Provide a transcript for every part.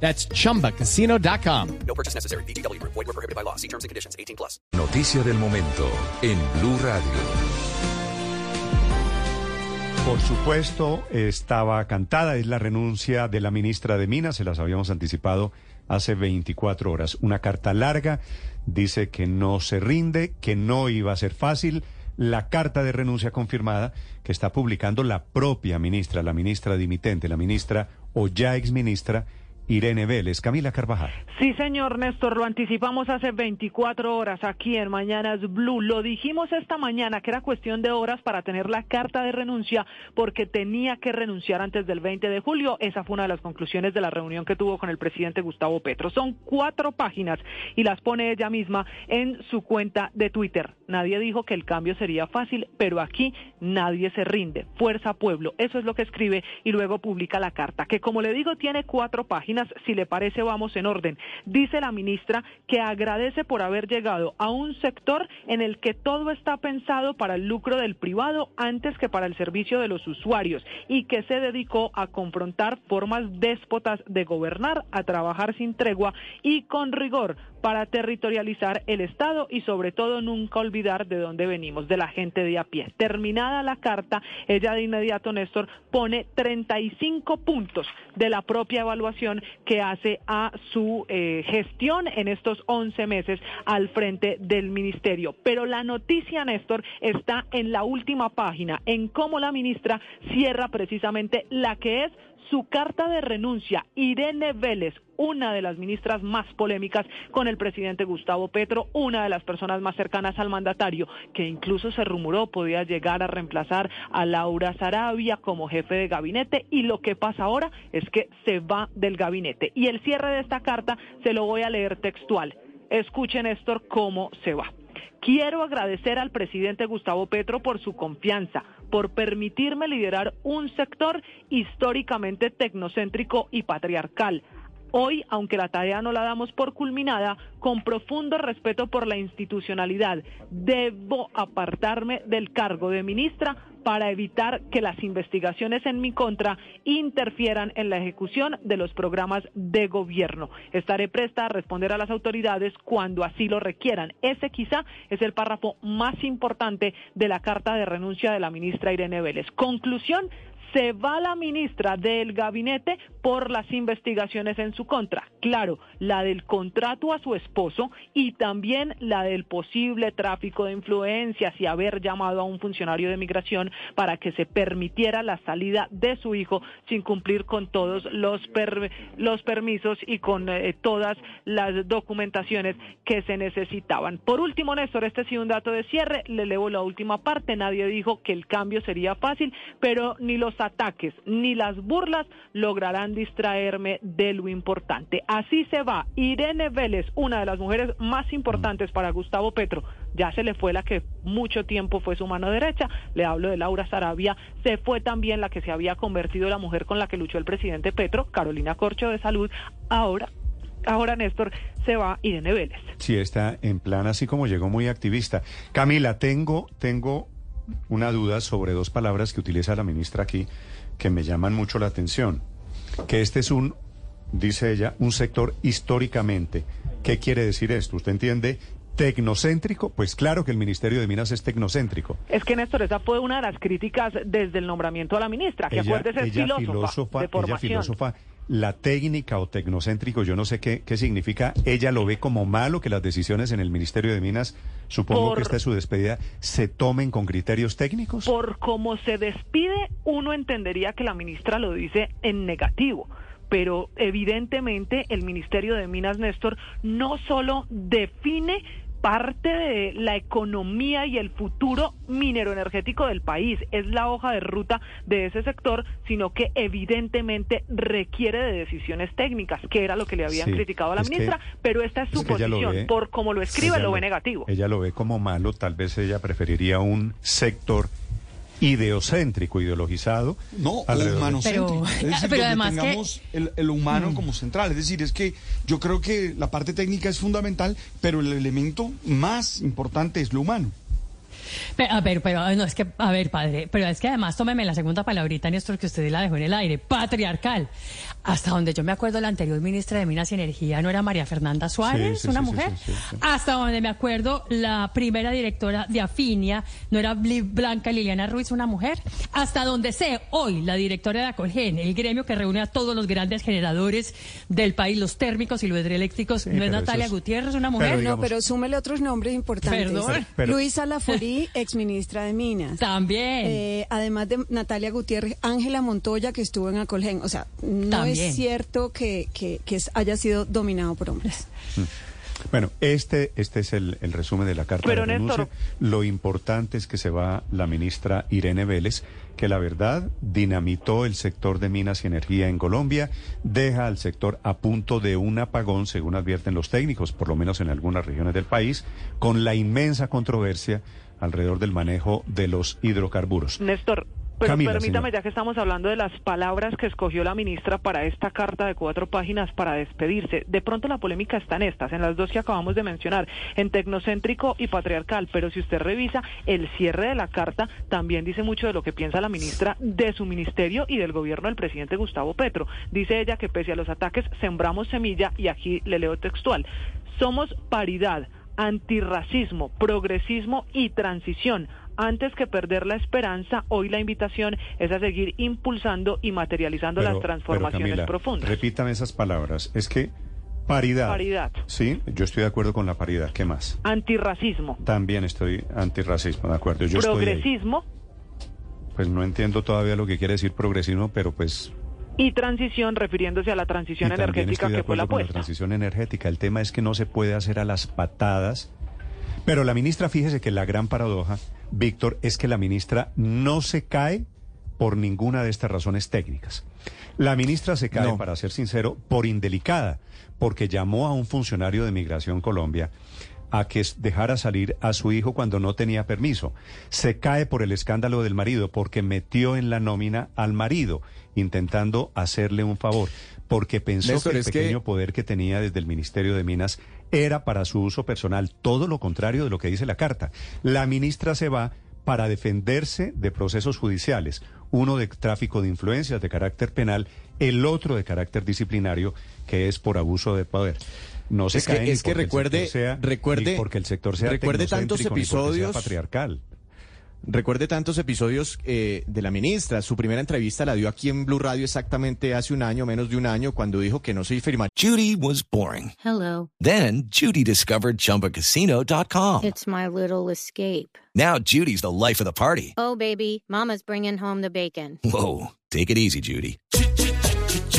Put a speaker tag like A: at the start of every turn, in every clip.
A: That's chumbacasino.com.
B: No purchase necessary. BGW. Void were prohibited by law. See terms and conditions. 18 plus.
C: Noticia del momento en Blue Radio.
D: Por supuesto, estaba cantada, es la renuncia de la ministra de Minas, se las habíamos anticipado hace 24 horas. Una carta larga, dice que no se rinde, que no iba a ser fácil. La carta de renuncia confirmada que está publicando la propia ministra, la ministra dimitente, la ministra o ya exministra Irene Vélez. Camila Carvajal.
E: Sí, señor Néstor, lo anticipamos hace 24 horas aquí en Mañanas Blue. Lo dijimos esta mañana que era cuestión de horas para tener la carta de renuncia porque tenía que renunciar antes del 20 de julio. Esa fue una de las conclusiones de la reunión que tuvo con el presidente Gustavo Petro. Son cuatro páginas y las pone ella misma en su cuenta de Twitter. Nadie dijo que el cambio sería fácil, pero aquí nadie se rinde. Fuerza Pueblo, eso es lo que escribe y luego publica la carta, que como le digo tiene cuatro páginas si le parece, vamos en orden. Dice la ministra que agradece por haber llegado a un sector en el que todo está pensado para el lucro del privado antes que para el servicio de los usuarios y que se dedicó a confrontar formas déspotas de gobernar, a trabajar sin tregua y con rigor para territorializar el Estado y sobre todo nunca olvidar de dónde venimos, de la gente de a pie. Terminada la carta, ella de inmediato, Néstor, pone 35 puntos de la propia evaluación que hace a su eh, gestión en estos 11 meses al frente del ministerio. Pero la noticia, Néstor, está en la última página, en cómo la ministra cierra precisamente la que es su carta de renuncia, Irene Vélez, una de las ministras más polémicas con el presidente Gustavo Petro, una de las personas más cercanas al mandatario, que incluso se rumoró podía llegar a reemplazar a Laura Sarabia como jefe de gabinete y lo que pasa ahora es que se va del gabinete. Y el cierre de esta carta se lo voy a leer textual. Escuchen, Néstor, cómo se va. Quiero agradecer al presidente Gustavo Petro por su confianza, por permitirme liderar un sector históricamente tecnocéntrico y patriarcal. Hoy, aunque la tarea no la damos por culminada, con profundo respeto por la institucionalidad, debo apartarme del cargo de ministra para evitar que las investigaciones en mi contra interfieran en la ejecución de los programas de gobierno. Estaré presta a responder a las autoridades cuando así lo requieran. Ese quizá es el párrafo más importante de la carta de renuncia de la ministra Irene Vélez. Conclusión, se va la ministra del gabinete por las investigaciones en su contra. Claro, la del contrato a su esposo y también la del posible tráfico de influencias y haber llamado a un funcionario de migración para que se permitiera la salida de su hijo sin cumplir con todos los, los permisos y con eh, todas las documentaciones que se necesitaban. Por último, Néstor, este sí un dato de cierre, le levo la última parte, nadie dijo que el cambio sería fácil, pero ni los ataques ni las burlas lograrán distraerme de lo importante. Así se va. Irene Vélez, una de las mujeres más importantes para Gustavo Petro, ya se le fue la que mucho tiempo fue su mano derecha, le hablo de Laura Sarabia, se fue también la que se había convertido la mujer con la que luchó el presidente Petro, Carolina Corcho de Salud, ahora ahora Néstor se va Irene Vélez.
D: Sí, está en plan así como llegó muy activista. Camila, tengo, tengo una duda sobre dos palabras que utiliza la ministra aquí que me llaman mucho la atención. Que este es un, dice ella, un sector históricamente. ¿Qué quiere decir esto? ¿Usted entiende tecnocéntrico? Pues claro que el Ministerio de Minas es tecnocéntrico.
E: Es que Néstor, esa fue una de las críticas desde el nombramiento a la ministra, que acuérdese es filósofa, de formación. Ella
D: filósofa la técnica o tecnocéntrico, yo no sé qué, qué significa, ella lo ve como malo que las decisiones en el Ministerio de Minas, supongo que esta es su despedida, se tomen con criterios técnicos.
E: Por cómo se despide, uno entendería que la ministra lo dice en negativo pero evidentemente el Ministerio de Minas Néstor no solo define parte de la economía y el futuro minero energético del país. Es la hoja de ruta de ese sector, sino que evidentemente requiere de decisiones técnicas, que era lo que le habían
D: Sí,
E: criticado a la
D: que-
E: ministra, pero esta es su
D: es
E: posición.
D: ve-
E: Por como lo escribe, lo ve negativo.
D: Ella lo ve como malo, tal vez ella preferiría un sector ideocéntrico, ideologizado.
F: No, humanocéntrico.
G: Pero-
F: es decir,
G: pero además que-
F: tengamos el, el humano como central. Es decir, es que yo creo que la parte técnica es fundamental, pero el elemento más importante es lo humano.
G: Pero, a ver, pero no es que, a ver, padre, pero es que además tómeme la segunda palabrita, Néstor, que usted la dejó en el aire, patriarcal. Hasta donde yo me acuerdo, la anterior ministra de Minas y Energía no era María Fernanda Suárez,
D: Sí, sí,
G: una
D: sí,
G: mujer.
D: sí, sí, sí.
G: Hasta donde me acuerdo, la primera directora de Afinia no era Blanca Liliana Ruiz, una mujer. Hasta donde sé, hoy, la directora de Acolgen, el gremio que reúne a todos los grandes generadores del país, los térmicos y los hidroeléctricos, no es
D: pero
G: Natalia
D: es-
G: Gutiérrez, una
D: pero
G: mujer.
D: digamos-
H: No, pero súmele otros nombres importantes.
G: Perdón.
D: Pero-
H: Luisa Laforí, exministra de Minas.
G: También.
H: Eh, además de Natalia Gutiérrez, Ángela Montoya, que estuvo en Acolgen. O sea, no
G: También.
H: es cierto que, que, que haya sido dominado por hombres.
D: Bueno, este, este es el, el resumen de la carta
E: Pero,
D: de renuncia.
E: Néstor-
D: Lo importante es que se va la ministra Irene Vélez, que la verdad dinamitó el sector de minas y energía en Colombia, deja al sector a punto de un apagón, según advierten los técnicos, por lo menos en algunas regiones del país, con la inmensa controversia alrededor del manejo de los hidrocarburos.
E: Néstor, pero
D: Camila,
E: permítame,
D: señora.
E: ya que estamos hablando de las palabras que escogió la ministra para esta carta de cuatro páginas para despedirse, de pronto la polémica está en estas, en las dos que acabamos de mencionar, en tecnocéntrico y patriarcal, pero si usted revisa el cierre de la carta, también dice mucho de lo que piensa la ministra de su ministerio y del gobierno del presidente Gustavo Petro. Dice ella que pese a los ataques sembramos semilla y aquí le leo textual. Somos paridad, antirracismo, progresismo y transición. Antes que perder la esperanza, hoy la invitación es a seguir impulsando y materializando
D: Pero-
E: las transformaciones
D: Camila,
E: profundas.
D: Repítame esas palabras. Es que paridad.
E: Paridad.
D: Sí, yo estoy de acuerdo con la paridad. ¿Qué más?
E: Antirracismo,
D: También estoy antirracismo, de acuerdo. Yo estoy ahí.
E: progresismo
D: Pues no entiendo todavía lo que quiere decir progresismo, pero pues
E: y transición, refiriéndose a la transición energética
D: estoy de
E: que fue la
D: acuerdo con la
E: apuesta.
D: transición energética. El tema es que no se puede hacer a las patadas. Pero la ministra, fíjese que la gran paradoja, Víctor, es que la ministra no se cae por ninguna de estas razones técnicas. La ministra se cae,
F: No.
D: para ser sincero, por indelicada, porque llamó a un funcionario de Migración Colombia a que dejara salir a su hijo cuando no tenía permiso. Se cae por el escándalo del marido porque metió en la nómina al marido, intentando hacerle un favor, porque pensó
I: Néstor,
D: que el
I: que-
D: pequeño poder que tenía desde el Ministerio de Minas era para su uso personal, todo lo contrario de lo que dice la carta. La ministra se va para defenderse de procesos judiciales, uno de tráfico de influencias de carácter penal, el otro de carácter disciplinario, que es por abuso de poder. No se
I: Es que-
D: cae ni
I: es que recuerde-
D: sea-
I: recuerde-
D: porque el sector sea
I: recuerde tantos episodios-
D: patriarcal.
I: Recuerde tantos episodios eh, de la ministra. Su primera entrevista la dio aquí en Blue Radio exactamente hace un año, menos de un año, cuando dijo que no se firmaría
J: Judy was boring.
K: Hello.
J: Then Judy discovered ChumbaCasino.com.
K: It's my little escape.
J: Now Judy's the life of the party.
K: Oh, baby, Mama's bringing home the bacon.
J: Whoa, take it easy, Judy.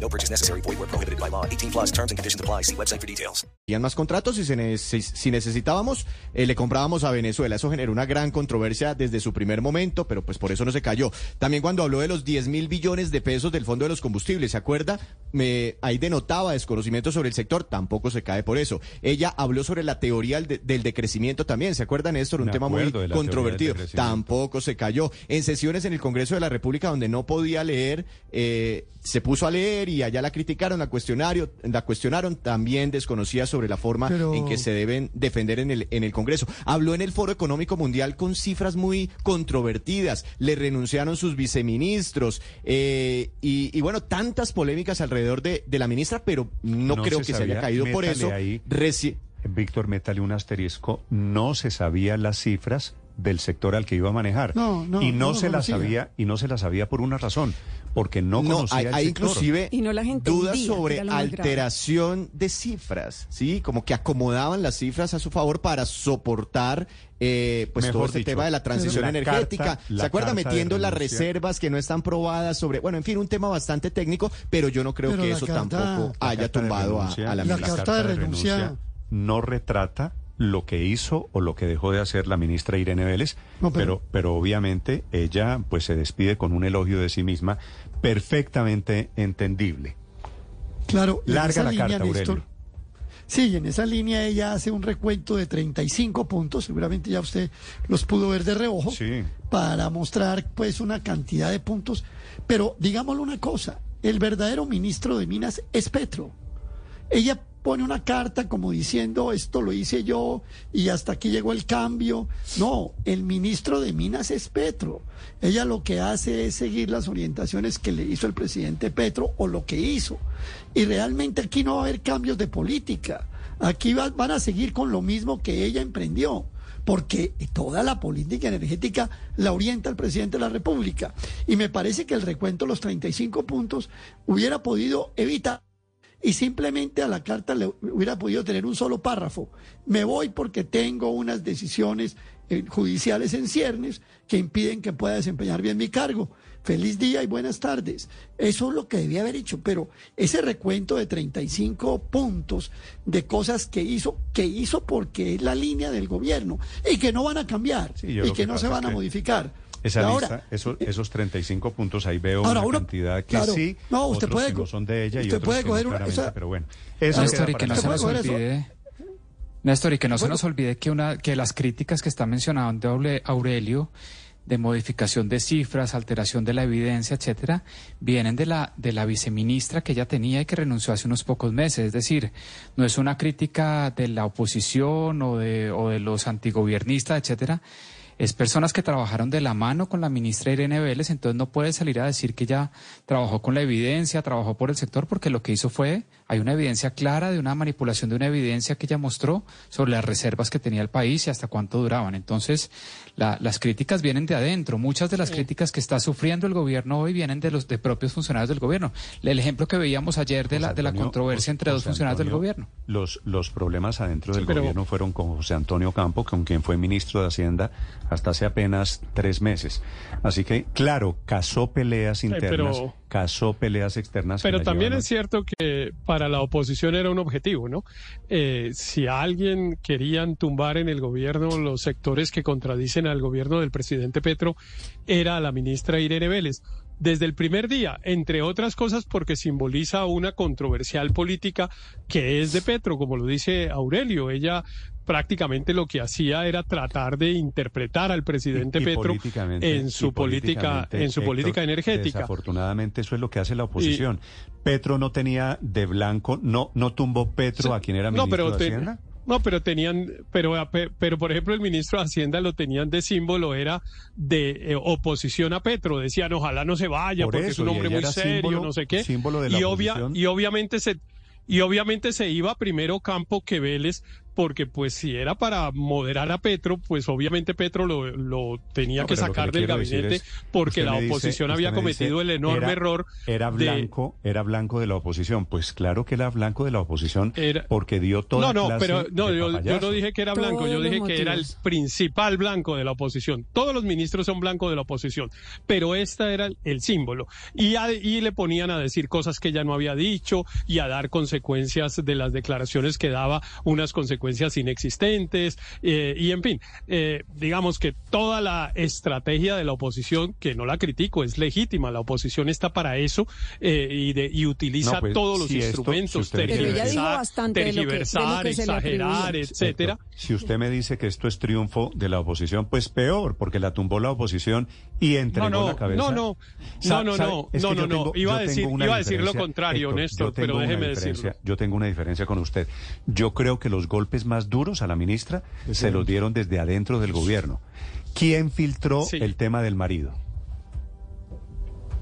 B: No purchase necessary. Void where prohibited by law. 18 plus terms and conditions apply. See website for details.
I: más contratos y neces- si necesitábamos, eh, le comprábamos a Venezuela. Eso generó una gran controversia desde su primer momento, pero pues por eso no se cayó. También cuando habló de los 10 mil billones de pesos del Fondo de los Combustibles, ¿se acuerda? Me, ahí denotaba desconocimiento sobre el sector, tampoco se cae por eso. Ella habló sobre la teoría del, de- del decrecimiento también, ¿se acuerdan, Néstor? Un
D: Me
I: tema muy controvertido. Tampoco se cayó. En sesiones en el Congreso de la República donde no podía leer, eh, se puso a leer y allá la criticaron, la cuestionario, la cuestionaron, también desconocía sobre la forma en que se deben defender en el, en el Congreso. Habló en el Foro Económico Mundial con cifras muy controvertidas, le renunciaron sus viceministros eh, y, y bueno, tantas polémicas alrededor de, de la ministra, pero no,
D: No
I: creo
D: se
I: que se
D: sabía.
I: haya caído por eso.
D: ahí.
I: Reci-
D: Víctor, métale un asterisco. No se sabían las cifras del sector al que iba a manejar.
L: No, no,
D: y no, se la sabía y no se la sabía por una razón, porque no,
I: No,
D: conocía
I: hay,
D: el
I: hay
D: sector.
I: inclusive
H: Y no la gente
I: dudas sobre alteración de cifras, ¿sí? Como que acomodaban las cifras a su favor para soportar eh, pues todo
D: Mejor
I: este
D: dicho,
I: tema de la transición
D: la
I: energética.
D: carta-
I: ¿Se acuerda? Metiendo las reservas que no están probadas sobre, bueno, en fin, un tema bastante técnico, pero yo no creo
L: Pero
I: que eso
L: carta-
I: tampoco haya tumbado a,
D: renuncia-
I: a la
L: La carta de renuncia-
D: no retrata lo que hizo o lo que dejó de hacer la ministra Irene Vélez,
L: No,
D: pero,
L: pero-
D: pero obviamente ella pues se despide con un elogio de sí misma perfectamente entendible.
L: Claro,
D: Larga la
L: línea,
D: carta,
L: Néstor,
D: Aurelio.
L: Sí, y en esa línea ella hace un recuento de 35 puntos, seguramente ya usted los pudo ver de reojo,
D: Sí.
L: para mostrar pues una cantidad de puntos. Pero digámosle una cosa, el verdadero ministro de Minas es Petro. Ella pone una carta como diciendo esto lo hice yo y hasta aquí llegó el cambio. No, el ministro de Minas es Petro. Ella lo que hace es seguir las orientaciones que le hizo el presidente Petro o lo que hizo. Y realmente aquí no va a haber cambios de política. Aquí va- van a seguir con lo mismo que ella emprendió porque toda la política energética la orienta el presidente de la República. Y me parece que el recuento de los 35 puntos hubiera podido evitar y simplemente a la carta le hubiera podido tener un solo párrafo. Me voy porque tengo unas decisiones eh, judiciales en ciernes que impiden que pueda desempeñar bien mi cargo. Feliz día y buenas tardes. Eso es lo que debía haber hecho, pero ese recuento de 35 puntos de cosas que hizo, que hizo porque es la línea del gobierno y que no van a cambiar
D: Sí,
L: y que,
D: que
L: no se van a
D: que
L: modificar.
D: Esa
L: ahora,
D: lista, esos, esos 35 puntos, ahí veo
L: Ahora,
D: una
L: uno-
D: cantidad que
L: claro,
D: sí,
L: no, usted
D: otros
L: puede
D: que no
L: co-
D: son de ella y
L: usted
D: otros
L: puede
D: que no
L: coger una- esa-
D: pero bueno. Eso
M: Néstor, y que no se nos olvide, Néstor, y que no se nos olvide que una que las críticas que está mencionando Aure- Aurelio de modificación de cifras, alteración de la evidencia, etcétera, vienen de la de la viceministra que ella tenía y que renunció hace unos pocos meses. Es decir, no es una crítica de la oposición o de o de los antigobiernistas, etcétera. Es personas que trabajaron de la mano con la ministra Irene Vélez, entonces no puede salir a decir que ella trabajó con la evidencia, trabajó por el sector, porque lo que hizo fue, hay una evidencia clara de una manipulación de una evidencia que ella mostró sobre las reservas que tenía el país y hasta cuánto duraban. Entonces, la- las críticas vienen de adentro. Muchas de las críticas que está sufriendo el gobierno hoy vienen de los de propios funcionarios del gobierno. El ejemplo que veíamos ayer de la, de la controversia
D: José-
M: entre dos funcionarios del gobierno.
D: Los, los problemas adentro
M: Sí,
D: del
M: pero-
D: gobierno fueron con José Antonio Campo, con quien fue ministro de Hacienda hasta hace apenas tres meses. Así que, claro, casó peleas internas,
N: pero-
D: peleas externas.
N: Pero también
D: llevaron-
N: es cierto que para la oposición era un objetivo, ¿no? Eh, si a alguien querían tumbar en el gobierno los sectores que contradicen al gobierno del presidente Petro, era la ministra Irene Vélez. Desde el primer día, entre otras cosas porque simboliza una controversial política que es de Petro, como lo dice Aurelio. Ella prácticamente lo que hacía era tratar de interpretar al presidente
D: Y- y
N: Petro en su política en su
D: Héctor,
N: política energética.
D: Desafortunadamente eso es lo que hace la oposición. Petro no tenía de blanco, no no tumbó Petro a quien era
N: No,
D: ministro
N: pero
D: de
N: te-
D: Hacienda.
N: No, pero tenían, pero, pe- pero por ejemplo el ministro de Hacienda lo tenían de símbolo, era de eh, oposición a Petro. Decían, ojalá no se vaya
D: Por
N: porque es un hombre muy serio,
D: símbolo-
N: no sé qué.
D: símbolo de la
N: y, obvia- y obviamente se y obviamente se iba primero Campo que Vélez porque pues si era para moderar a Petro, pues obviamente Petro lo, lo tenía
D: No,
N: que sacar del gabinete
D: es,
N: porque la
D: dice-
N: oposición había
D: dice,
N: cometido el enorme
D: era-
N: error
D: Era
N: de-
D: blanco, era blanco de la oposición. Pues claro que era blanco de la oposición
N: Era-
D: porque dio toda
N: No, no,
D: clase
N: pero no,
D: de
N: yo, yo no dije que era
H: Todos
N: blanco, yo dije que era el principal blanco de la oposición. Todos los ministros son blancos de la oposición, pero esta era el, el símbolo. Y, a- y le ponían a decir cosas que ella no había dicho y a dar consecuencias de las declaraciones que daba, unas consecuencias inexistentes. eh, y en fin, eh, digamos que toda la estrategia de la oposición, que no la critico, es legítima, la oposición está para eso eh, y, de, y utiliza
D: No, pues,
N: todos los
D: si esto-
N: instrumentos,
D: si
H: ella dijo
N: tergiversar, tergiversar,
H: que
N: exagerar, etcétera.
D: Héctor, Si usted me dice que esto es triunfo de la oposición, pues peor, porque la tumbó la oposición y entregó
N: No, no,
D: la cabeza.
N: no, no, no, no, no,
D: es
N: no,
D: que
N: no,
D: tengo-
N: Iba a decir- iba a decir lo contrario, Néstor,
D: yo tengo
N: pero déjeme decirlo.
D: Yo tengo una diferencia con usted. Yo creo que los golpes más duros a la ministra se los dieron desde adentro del gobierno. ¿Quién filtró
N: Sí.
D: el tema del marido?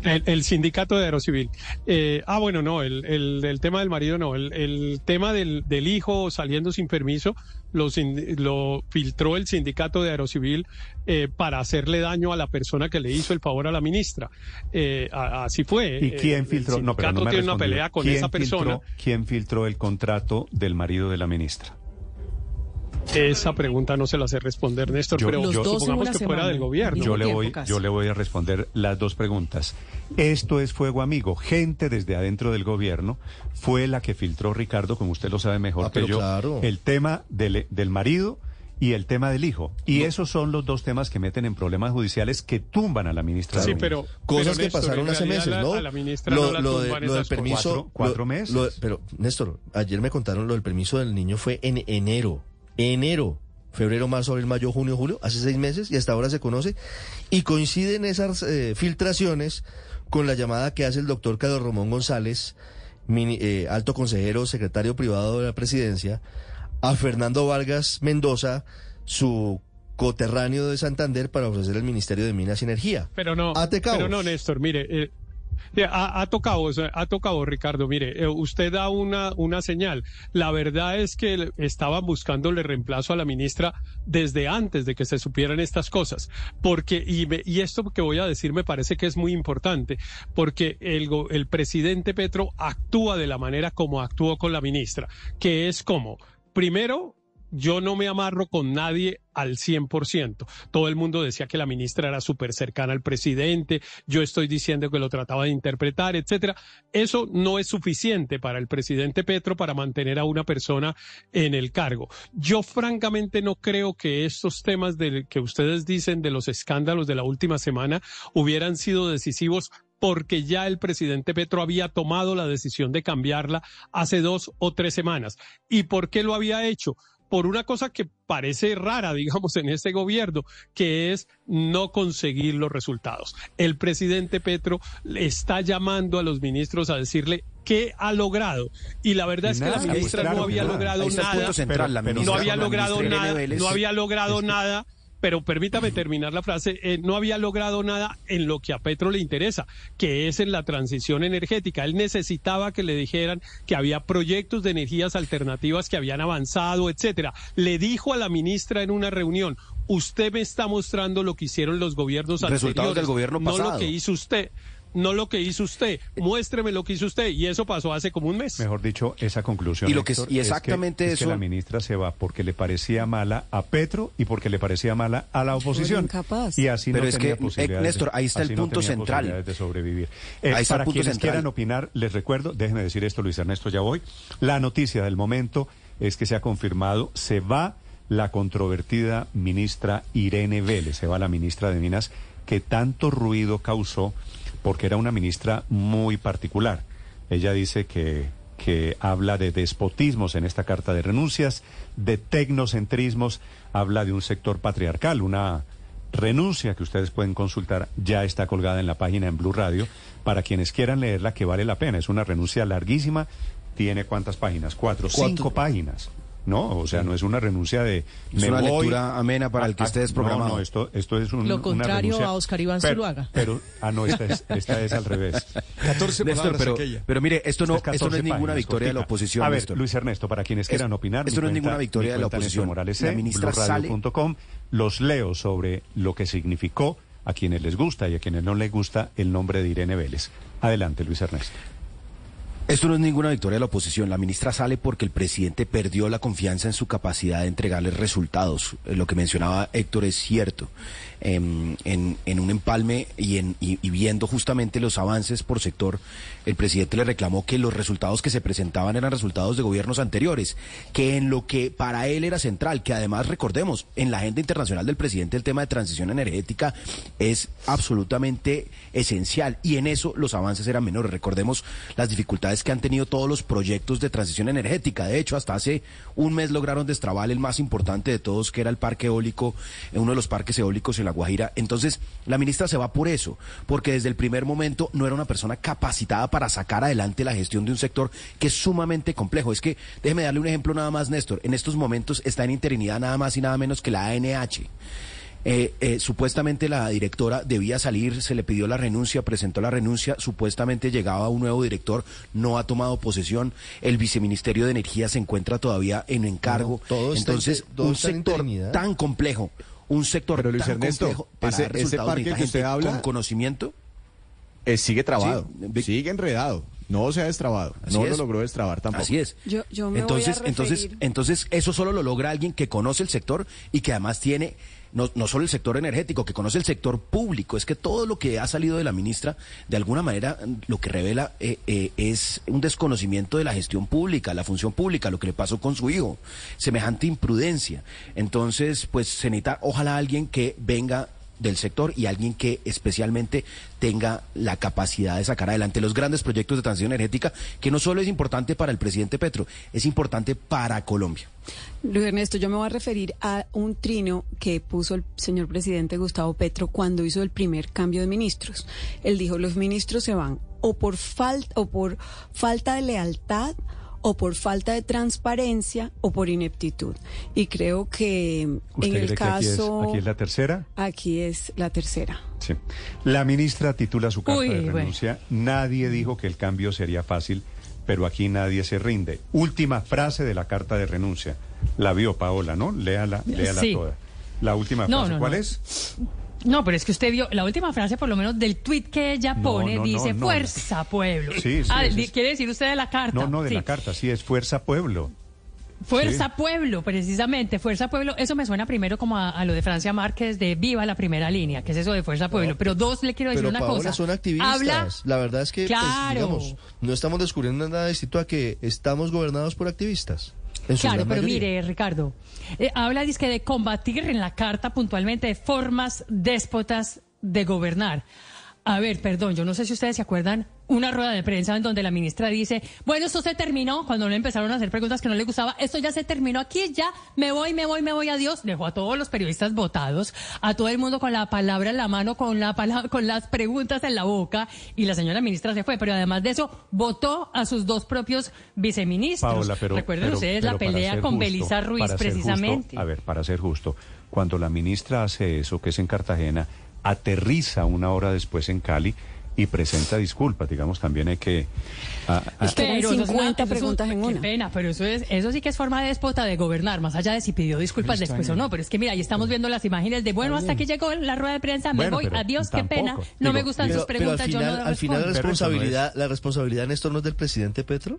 N: El, el sindicato de Aerocivil. Eh, ah, bueno, no, el, el, el tema del marido no. El, el tema del, del hijo saliendo sin permiso lo, sin- lo filtró el sindicato de Aerocivil eh, para hacerle daño a la persona que le hizo el favor a la ministra. Eh, a- así fue.
D: ¿Y
N: Eh,
D: quién
N: el
D: filtró? No, pero no
N: sindicato
D: me
N: tiene una pelea con
D: ¿Quién
N: esa persona.
D: filtró- ¿Quién filtró el contrato del marido de la ministra?
N: Esa pregunta no se la sé responder, Néstor,
D: Yo-
N: pero
D: yo-
N: supongamos que fuera del gobierno.
D: Yo le, voy, yo le voy a responder las dos preguntas. Esto es fuego amigo. Gente desde adentro del gobierno fue la que filtró, Ricardo, como usted lo sabe mejor
O: Ah,
D: que yo,
O: claro.
D: el tema del, del marido y el tema del hijo. Y esos son los dos temas que meten en problemas judiciales que tumban a la ministra.
N: Sí, pero-.
O: Cosas
N: Pero,
O: que
N: Néstor,
O: pasaron hace meses,
N: la-
O: ¿no?
N: a la ministra no la
O: lo, de-
N: tumban
O: lo del permiso.
D: Cuatro- cuatro
O: lo-
D: meses.
O: lo- pero, Néstor, ayer me contaron lo del permiso del niño fue en enero. Enero. Febrero, marzo, abril, mayo, junio, julio. Hace seis meses y hasta ahora se conoce. Y coinciden esas eh, filtraciones con la llamada que hace el doctor Carlos Romón González, mini- eh, alto consejero, secretario privado de la presidencia, a Fernando Vargas Mendoza, su coterráneo de Santander, para ofrecer el Ministerio de Minas y Energía.
N: Pero no, pero no, Néstor, mire, eh, ha, tocado, ha tocado, Ricardo, mire, eh, usted da una, una señal. La verdad es que estaban buscándole reemplazo a la ministra desde antes de que se supieran estas cosas. Porque, y, me- y esto que voy a decir me parece que es muy importante, porque el, el presidente Petro actúa de la manera como actuó con la ministra, que es como, primero, yo no me amarro con nadie al 100%. Todo el mundo decía que la ministra era súper cercana al presidente, yo estoy diciendo que lo trataba de interpretar, etcétera. Eso no es suficiente para el presidente Petro para mantener a una persona en el cargo. Yo francamente no creo que estos temas del que ustedes dicen de los escándalos de la última semana hubieran sido decisivos porque ya el presidente Petro había tomado la decisión de cambiarla hace dos o tres semanas. ¿Y por qué lo había hecho? Por una cosa que parece rara, digamos, en este gobierno, que es no conseguir los resultados. El presidente Petro le está llamando a los ministros a decirle qué ha logrado. Y la verdad es que la ministra
O: claro
N: no había
O: nada.
N: logrado nada.
O: central, la
N: no había logrado nada. No había logrado nada pero permítame terminar la frase, eh, no había logrado nada en lo que a Petro le interesa, que es en la transición energética. Él necesitaba que le dijeran que había proyectos de energías alternativas que habían avanzado, etcétera. Le dijo a la ministra en una reunión, usted me está mostrando lo que hicieron los gobiernos
O: Resultados
N: anteriores,
O: del gobierno
N: no lo que hizo usted. No lo que hizo usted, muéstreme lo que hizo usted. Y eso pasó hace como un mes.
D: Mejor dicho, esa conclusión.
O: Y lo que-
D: Héctor,
O: y
D: es que-
O: exactamente
D: es que
O: eso-
D: la ministra se va porque le parecía mala a Petro y porque le parecía mala a la oposición.
H: incapaz.
D: Y así
O: Pero
D: no
O: es
D: tenía
O: que, eh, Néstor, ahí está el
D: no
O: punto
D: tenía
O: central.
D: de sobrevivir. Eh,
O: Ahí está el
D: para
O: punto
D: quienes
O: central.
D: quieran opinar, les recuerdo, déjenme decir esto, Luis Ernesto, ya voy. La noticia del momento es que se ha confirmado, se va la controvertida ministra Irene Vélez, se va la ministra de Minas, que tanto ruido causó porque era una ministra muy particular. Ella dice que, que habla de despotismos en esta carta de renuncias, de tecnocentrismos, habla de un sector patriarcal, una renuncia que ustedes pueden consultar, ya está colgada en la página en Blue Radio, para quienes quieran leerla, que vale la pena. Es una renuncia larguísima, tiene cuántas páginas, cuatro,
O: Cuatro.
D: cinco páginas. No, o sea, no es una renuncia de...
O: Es una lectura amena para el que esté desprogramado.
D: No, no, esto, esto es un,
P: Lo
D: una
P: contrario
D: renuncia-
P: a Oscar Iván
D: pero-
P: Zuluaga.
D: Pero, ah, no, esta es, esta es al revés.
F: 14
O: Néstor, pero,
F: aquella.
O: pero mire, esto no,
D: Esta es
O: esto no es
D: 14
O: ninguna
D: páginas,
O: victoria de la oposición,
D: A ver,
O: Néstor.
D: Luis Ernesto, para quienes quieran
O: Es-
D: opinar,
O: esto no es
D: cuenta-
O: ninguna victoria
D: mi
O: de la oposición.
D: Morales
O: La ministra sale-
D: blurradio.com. Los leo sobre lo que significó a quienes les gusta y a quienes no les gusta el nombre de Irene Vélez. Adelante, Luis Ernesto.
O: Esto no es ninguna victoria de la oposición. La ministra sale porque el presidente perdió la confianza en su capacidad de entregarle resultados. Eh, Lo que mencionaba Héctor es cierto. Em, en, un empalme y, en, y, viendo justamente los avances por sector, el presidente le reclamó que los resultados que se presentaban eran resultados de gobiernos anteriores, que en lo que para él era central, que además recordemos, en la agenda internacional del presidente el tema de transición energética es absolutamente esencial y en eso los avances eran menores. Recordemos las dificultades que han tenido todos los proyectos de transición energética. De hecho, hasta hace un mes lograron destrabar el más importante de todos, que era el parque eólico, uno de los parques eólicos en La Guajira. Entonces, la ministra se va por eso, porque desde el primer momento no era una persona capacitada para sacar adelante la gestión de un sector que es sumamente complejo. Es que, déjeme darle un ejemplo nada más, Néstor. En estos momentos está en interinidad nada más y nada menos que la ANH. Eh, eh, supuestamente la directora debía salir, se le pidió la renuncia, presentó la renuncia, supuestamente llegaba un nuevo director, no ha tomado posesión, el viceministerio de Energía se encuentra todavía en encargo.
P: No, todo
O: Entonces,
P: todo
O: un
P: en
O: sector tan complejo, un sector
I: Pero, Luis
O: tan
I: Ernesto,
O: complejo para
I: ese-
O: dar
I: ese
O: resultados
I: parque que usted habla-
O: con conocimiento.
I: Eh, sigue trabado,
O: Sí.
I: sigue enredado, no se ha destrabado,
O: Así
I: no
O: es.
I: lo logró destrabar tampoco.
O: Así es.
H: Yo, yo me
O: entonces,
H: voy a
O: entonces, entonces, eso solo lo logra alguien que conoce el sector y que además tiene no, no solo el sector energético, que conoce el sector público. Es que todo lo que ha salido de la ministra, de alguna manera, lo que revela eh, eh, es un desconocimiento de la gestión pública, la función pública, lo que le pasó con su hijo, semejante imprudencia. Entonces, pues se necesita, ojalá alguien que venga del sector y alguien que especialmente tenga la capacidad de sacar adelante los grandes proyectos de transición energética, que no solo es importante para el presidente Petro, es importante para Colombia.
H: Luis Ernesto, yo me voy a referir a un trino que puso el señor presidente Gustavo Petro cuando hizo el primer cambio de ministros. Él dijo, los ministros se van o por falta o por falta de lealtad o por falta de transparencia o por ineptitud. Y creo que
D: ¿Usted
H: en el
D: cree que aquí es,
H: caso
D: aquí es la tercera?
H: aquí es la tercera.
D: Sí. La ministra titula su carta
H: Uy,
D: de
H: bueno.
D: renuncia. Nadie dijo que el cambio sería fácil, pero aquí nadie se rinde. Última frase de la carta de renuncia. La vio Paola, ¿no? Léala, léala
G: Sí.
D: toda. La última
G: No,
D: frase,
G: no,
D: ¿cuál
G: no.
D: es?
G: No, pero es que usted vio la última frase, por lo menos del tuit que ella pone,
D: no, no,
G: dice
D: no.
G: fuerza, pueblo.
D: Sí, sí,
G: ah,
D: es-
G: quiere decir usted de la carta.
D: No, no, de
G: Sí.
D: la carta, sí, es Fuerza Pueblo.
G: Fuerza
D: Sí.
G: Pueblo, precisamente, Fuerza Pueblo. Eso me suena primero como a, a lo de Francia Márquez de Viva la primera línea, que es eso de Fuerza Pueblo. Pero dos, le quiero decir
P: Pero
G: una
P: Paola,
G: cosa.
P: son activistas.
G: Habla,
P: La verdad es que, pues, digamos, no estamos descubriendo nada distinto a que estamos gobernados por activistas. En
G: Claro, pero
P: mayoría.
G: mire, Ricardo, eh, habla dizque de combatir en la carta puntualmente de formas déspotas de gobernar. A ver, perdón, yo no sé si ustedes se acuerdan una rueda de prensa en donde la ministra dice, bueno, esto se terminó, cuando le empezaron a hacer preguntas que no le gustaba, esto ya se terminó aquí, ya me voy, me voy, me voy, adiós. Dejó a todos los periodistas votados, a todo el mundo con la palabra en la mano, con la palabra, con las preguntas en la boca, y la señora ministra se fue. Pero además de eso, votó a sus dos propios viceministros.
D: Paola, pero.
G: Recuerden
D: pero-
G: ustedes
D: pero
G: la pelea con Belisa Ruiz,
D: justo,
G: precisamente.
D: a ver, para ser justo, cuando la ministra hace eso, que es en Cartagena, aterriza una hora después en Cali y presenta disculpas, digamos, también hay que... a- a-
H: Es que eran
G: Pero eso es
H: 50
G: una- eso es un-
H: preguntas en
G: qué
H: una.
G: pena, pero eso es, eso sí que es forma déspota de gobernar, más allá de si pidió disculpas después o no. Pero es que mira, ahí estamos viendo las imágenes de bueno, hasta aquí llegó la rueda de prensa, me
D: Bueno,
G: voy, adiós, qué
D: tampoco.
G: pena, no me gustan
P: pero,
G: sus
P: pero
G: preguntas,
P: al
G: yo
P: final,
G: no
P: al final la
D: eso no
P: responsabilidad, la responsabilidad, Néstor, no es del presidente Petro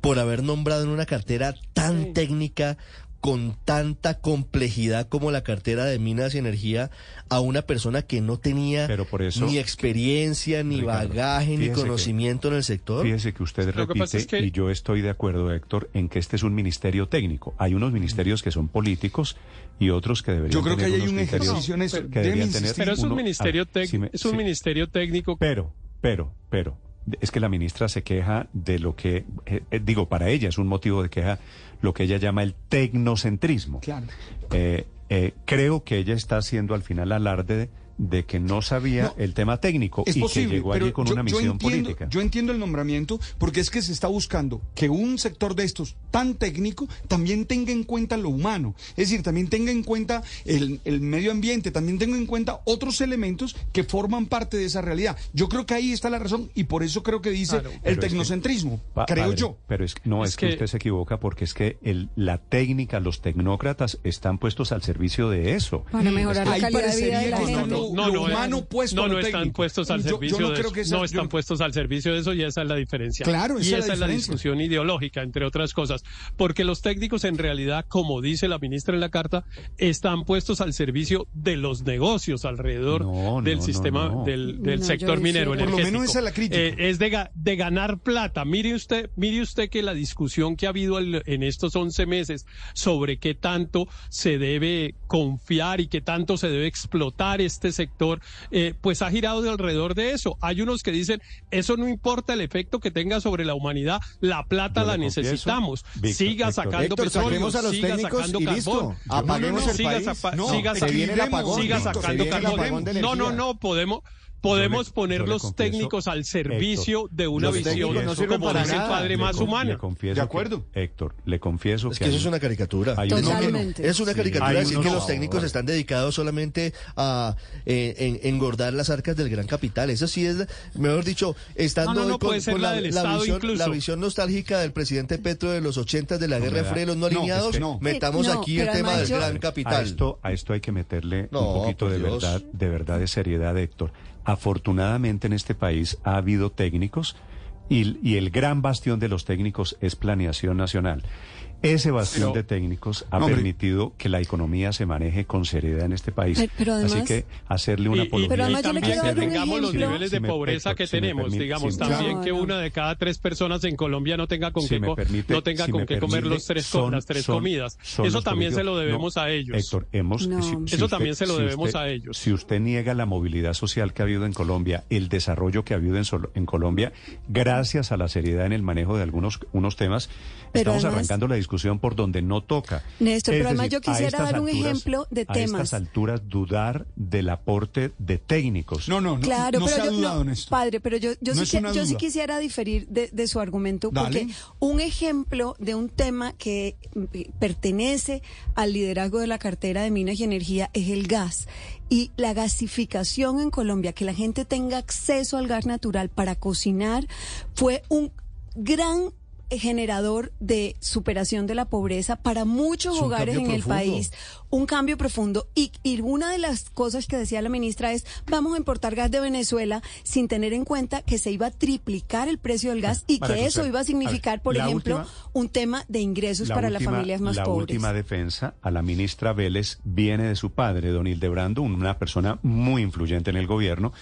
P: por haber nombrado en una cartera tan técnica, con tanta complejidad como la cartera de Minas y Energía, a una persona que no tenía
D: Pero por eso-
P: ni experiencia, ni
D: Ricardo,
P: bagaje, ni
D: que-
P: conocimiento en el sector.
D: Fíjese que usted
N: que
D: repite,
N: es que-
D: y yo estoy de acuerdo, Héctor, en que este es un ministerio técnico. Hay unos ministerios que son políticos y otros que deberían
F: Yo creo que
D: tener
F: ahí hay un ejercicio en eso.
D: que deberían tener
N: Pero es un
D: uno-
N: ministerio, tec-
D: si me-
N: es un
D: sí.
N: ministerio técnico.
D: Pero, pero, pero, es que la ministra se queja de lo que, eh, eh, digo, para ella es un motivo de queja lo que ella llama el tecnocentrismo.
F: Claro.
D: Eh, eh, creo que ella está haciendo al final alarde de, que no sabía
F: No,
D: el tema técnico
F: Es
D: y
F: posible,
D: que llegó allí con
F: yo,
D: una
F: yo
D: misión
F: entiendo,
D: política.
F: Yo entiendo el nombramiento porque es que se está buscando que un sector de estos tan técnico también tenga en cuenta lo humano. Es decir, también tenga en cuenta el, el medio ambiente, también tenga en cuenta otros elementos que forman parte de esa realidad. Yo creo que ahí está la razón y por eso creo que dice
N: Claro.
F: el
D: Pero es que-
F: tecnocentrismo,
D: Pa-
F: creo
D: padre,
F: yo.
D: Pero es, no,
N: Es
D: es, que,
N: que-
D: usted se equivoca porque es que el, la técnica, los tecnócratas están puestos al servicio de eso.
H: Para mejorar la calidad de vida de
F: parecería
H: la
F: que
H: gente.
F: no,
N: No,
F: lo
N: no,
F: humano puesto
N: no,
F: a lo
N: no están puestos al
F: Yo- yo
N: servicio
F: no
N: de
F: creo
N: eso.
F: que esa-
N: no
F: yo-
N: están puestos al servicio de eso y esa es la diferencia.
F: Claro, esa
N: y
F: es la
N: esa es la discusión ideológica, entre otras cosas. Porque los técnicos, en realidad, como dice la ministra en la carta, están puestos al servicio de los negocios alrededor
D: No,
N: del sistema,
D: no, no.
N: del, del
H: No,
N: sector minero
H: difiero.
F: Por lo
N: energético.
F: menos esa es la crítica.
N: Eh, es de, ga- de ganar plata. Mire usted, mire usted que la discusión que ha habido el- en estos 11 meses sobre qué tanto se debe confiar y qué tanto se debe explotar este sector, eh, pues ha girado de alrededor de eso. Hay unos que dicen, eso no importa el efecto que tenga sobre la humanidad, la plata la
D: confieso,
N: necesitamos.
D: Víctor,
N: siga
D: Héctor.
N: sacando
I: Héctor,
N: petróleo,
I: a los
N: siga sacando carbón.
I: Apaguemos
N: no, no,
I: el
N: siga
I: país.
F: No,
N: siga
F: se viene el apagón,
N: siga
F: Víctor,
N: sacando
F: se viene el
N: carbón.
I: apagón de
N: No, no, no, podemos podemos poner los
D: confieso,
N: técnicos al servicio
D: Héctor,
N: de una visión,
I: sirven
N: como
I: para
N: dice el padre
D: le
N: más
D: con-
N: humana.
F: De
D: que-
F: acuerdo.
D: Héctor, le confieso
P: Es
D: que
P: que eso es una caricatura. No, no, no. Es una
D: Sí,
P: caricatura
D: hay
P: decir que los técnicos están dedicados solamente a eh, en- engordar las arcas del gran capital. Eso sí es, mejor dicho, estando
N: No, no, no,
P: hoy con,
N: puede ser
P: con
N: la
P: la,
N: del
P: la
N: Estado
P: visión, la visión nostálgica del presidente Petro de los ochentas de la guerra de
D: me da-
P: frenos no
F: No,
P: alineados,
F: es que no.
P: metamos
H: no,
P: aquí el tema del gran
D: A
P: capital.
D: esto, a esto hay que meterle
P: No,
D: un poquito de verdad, de verdad, de seriedad, Héctor. Afortunadamente en este país ha habido técnicos y, el gran bastión de los técnicos es planeación nacional. Ese bastión
F: Pero-
D: de técnicos ha
F: hombre.
D: permitido que la economía se maneje con seriedad en este país.
H: Pero-
D: Así que hacerle una
N: Y- y,
D: apología.
H: Pero además
N: y también que tengamos los niveles de
D: Si
N: pobreza que
D: si
N: tenemos,
D: permite-
N: digamos,
D: si
N: también que
H: no.
N: una de cada tres personas en Colombia no tenga con
D: Si
N: qué
D: permite-
N: no tenga
D: si
N: con qué comer los tres
D: son-
N: las tres
D: son-
N: comidas.
D: son
N: Eso también se lo debemos
D: No,
N: a ellos.
D: Héctor, hemos,
H: No.
N: Eso también se lo debemos a ellos.
D: Si usted niega la movilidad social que ha habido en Colombia, el desarrollo que ha habido en, en Colombia, gracias a la seriedad en el manejo de algunos unos temas,
H: Pero
D: estamos
H: además-
D: arrancando la discusión por donde no toca.
H: Néstor,
D: Es
H: pero además
D: decir,
H: yo
D: a
H: quisiera dar un
D: alturas-
H: ejemplo de
D: A
H: temas.
D: estas alturas, dudar del aporte de técnicos.
F: No, no, no.
H: Claro,
F: no
H: pero
F: se ha
H: yo,
F: dudado
H: no, padre, pero yo, yo,
F: No
H: sí,
F: es
H: que-
F: una
H: yo sí quisiera diferir de, de su argumento
F: Dale.
H: porque un ejemplo de un tema que mm, pertenece al liderazgo de la cartera de Minas y Energía es el gas. Y la gasificación en Colombia, que la gente tenga acceso al gas natural para cocinar, fue un gran generador de superación de la pobreza para muchos hogares en el país un cambio profundo. Y, y una de las cosas que decía la ministra es, vamos a importar gas de Venezuela sin tener en cuenta que se iba a triplicar el precio del gas y
D: Para
H: que eso iba a significar,
D: a ver,
H: por
D: la
H: ejemplo,
D: última-
H: un tema de ingresos
D: La
H: para
D: última-
H: las familias más
D: la
H: pobres.
D: última defensa a la ministra Vélez viene de su padre, don Hildebrando, una persona muy influyente en el gobierno,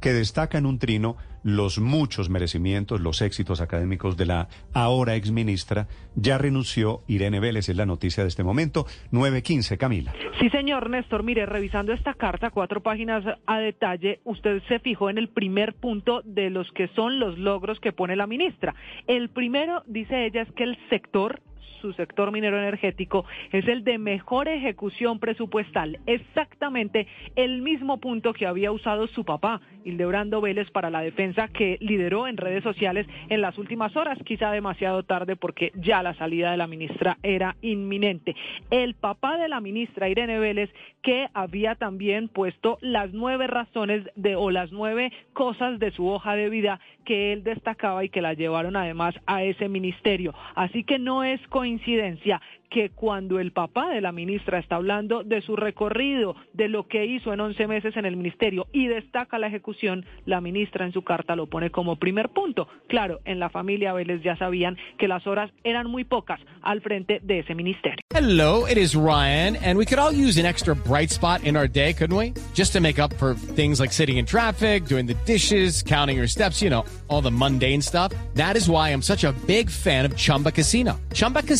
D: que destaca en un trino los muchos merecimientos, los éxitos académicos de la ahora exministra. Ya renunció Irene Vélez, es la noticia de este momento. 9.15, Camila.
E: Sí, señor Néstor, mire, revisando esta carta, cuatro páginas a detalle, usted se fijó en el primer punto de los que son los logros que pone la ministra. El primero, dice ella, es que el sector su sector minero energético es el de mejor ejecución presupuestal, exactamente el mismo punto que había usado su papá, Hildebrando Vélez, para la defensa que lideró en redes sociales en las últimas horas, quizá demasiado tarde porque ya la salida de la ministra era inminente. El papá de la ministra, Irene Vélez, que había también puesto las nueve razones de o las nueve cosas de su hoja de vida que él destacaba y que la llevaron además a ese ministerio. Así que no es coincidencia que cuando el papá de la ministra está hablando de su recorrido, de lo que hizo en 11 meses en el ministerio y destaca la ejecución, la ministra en su carta lo pone como primer punto. Claro, en la familia Vélez ya sabían que las horas eran muy pocas al frente de ese ministerio.
A: Hello, it is Ryan, and we could all use an extra bright spot in our day, couldn't we? Just to make up for things like sitting in traffic, doing the dishes, counting your steps, you know, all the mundane stuff. That is why I'm such a big fan of Chumba Casino. Chumba Casino